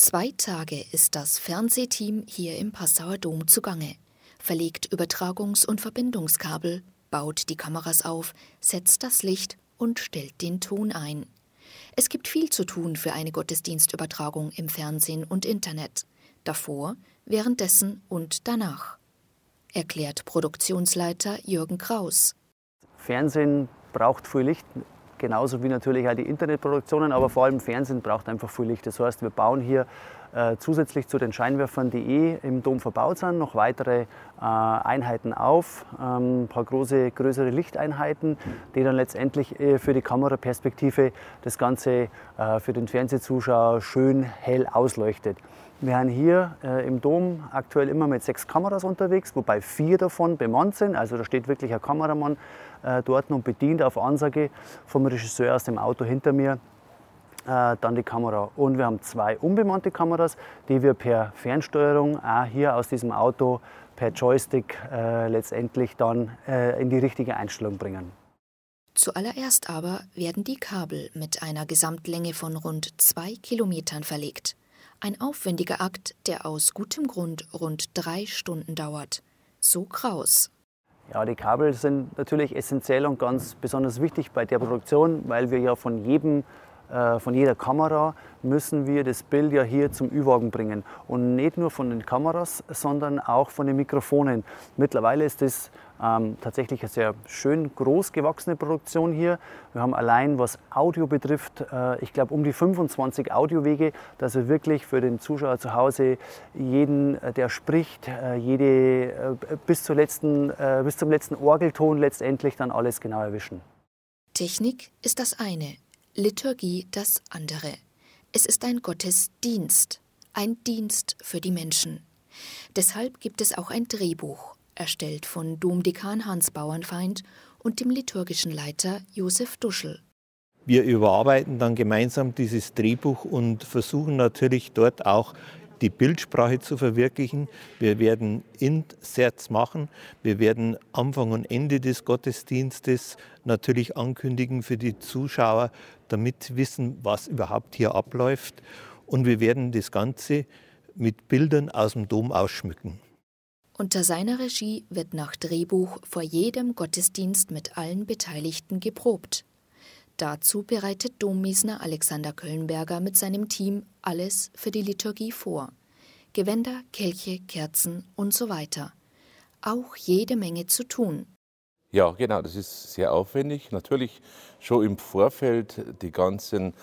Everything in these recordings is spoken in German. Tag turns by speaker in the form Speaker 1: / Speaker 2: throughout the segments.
Speaker 1: Zwei Tage ist das Fernsehteam hier im Passauer Dom zugange, verlegt Übertragungs- und Verbindungskabel, baut die Kameras auf, setzt das Licht und stellt den Ton ein. Es gibt viel zu tun für eine Gottesdienstübertragung im Fernsehen und Internet. Davor, währenddessen und danach. Erklärt Produktionsleiter Jürgen Kraus.
Speaker 2: Fernsehen braucht viel Licht, genauso wie natürlich auch die Internetproduktionen, aber vor allem Fernsehen braucht einfach viel Licht. Das heißt, wir bauen hier äh, zusätzlich zu den Scheinwerfern, die eh im Dom verbaut sind, noch weitere äh, Einheiten auf, ähm, ein paar große, größere Lichteinheiten, die dann letztendlich äh, für die Kameraperspektive das Ganze äh, für den Fernsehzuschauer schön hell ausleuchtet. Wir sind hier äh, im Dom aktuell immer mit sechs Kameras unterwegs, wobei vier davon bemannt sind. Also da steht wirklich ein Kameramann dort und bedient auf Ansage vom Regisseur aus dem Auto hinter mir äh, dann die Kamera. Und wir haben zwei unbemannte Kameras, die wir per Fernsteuerung auch hier aus diesem Auto per Joystick äh, letztendlich dann äh, in die richtige Einstellung bringen.
Speaker 1: Zuallererst aber werden die Kabel mit einer Gesamtlänge von rund zwei Kilometern verlegt. Ein aufwendiger Akt, der aus gutem Grund rund drei Stunden dauert. So Kraus.
Speaker 2: Ja, die Kabel sind natürlich essentiell und ganz besonders wichtig bei der Produktion, weil wir ja von jedem von jeder Kamera müssen wir das Bild ja hier zum Ü-Wagen bringen. Und nicht nur von den Kameras, sondern auch von den Mikrofonen. Mittlerweile ist das ähm, tatsächlich eine sehr schön groß gewachsene Produktion hier. Wir haben allein, was Audio betrifft, äh, ich glaube um die 25 Audiowege, dass wir wirklich für den Zuschauer zu Hause jeden, äh, der spricht, äh, jede, äh, bis, zur letzten, äh, bis zum letzten Orgelton letztendlich dann alles genau erwischen.
Speaker 1: Technik ist das eine, Liturgie das andere. Es ist ein Gottesdienst, ein Dienst für die Menschen. Deshalb gibt es auch ein Drehbuch, erstellt von Domdekan Hans Bauernfeind und dem liturgischen Leiter Josef Duschel.
Speaker 3: Wir überarbeiten dann gemeinsam dieses Drehbuch und versuchen natürlich dort auch die Bildsprache zu verwirklichen. Wir werden Inserts machen. Wir werden Anfang und Ende des Gottesdienstes natürlich ankündigen für die Zuschauer, damit sie wissen, was überhaupt hier abläuft. Und wir werden das Ganze mit Bildern aus dem Dom ausschmücken.
Speaker 1: Unter seiner Regie wird nach Drehbuch vor jedem Gottesdienst mit allen Beteiligten geprobt. Dazu bereitet Dommiesner Alexander Kölnberger mit seinem Team alles für die Liturgie vor. Gewänder, Kelche, Kerzen und so weiter. Auch jede Menge zu tun.
Speaker 4: Ja, genau, das ist sehr aufwendig. Natürlich schon im Vorfeld die ganzen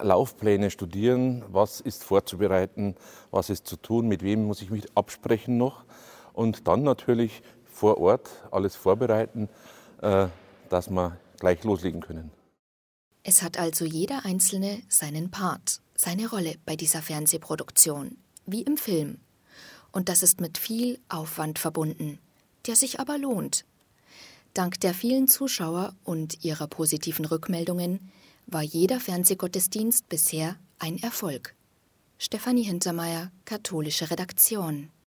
Speaker 4: Laufpläne studieren, was ist vorzubereiten, was ist zu tun, mit wem muss ich mich absprechen noch und dann natürlich vor Ort alles vorbereiten, äh, dass wir gleich loslegen können.
Speaker 1: Es hat also jeder Einzelne seinen Part, seine Rolle bei dieser Fernsehproduktion, wie im Film. Und das ist mit viel Aufwand verbunden, der sich aber lohnt. Dank der vielen Zuschauer und ihrer positiven Rückmeldungen war jeder Fernsehgottesdienst bisher ein Erfolg. Stefanie Hintermeier, katholische Redaktion.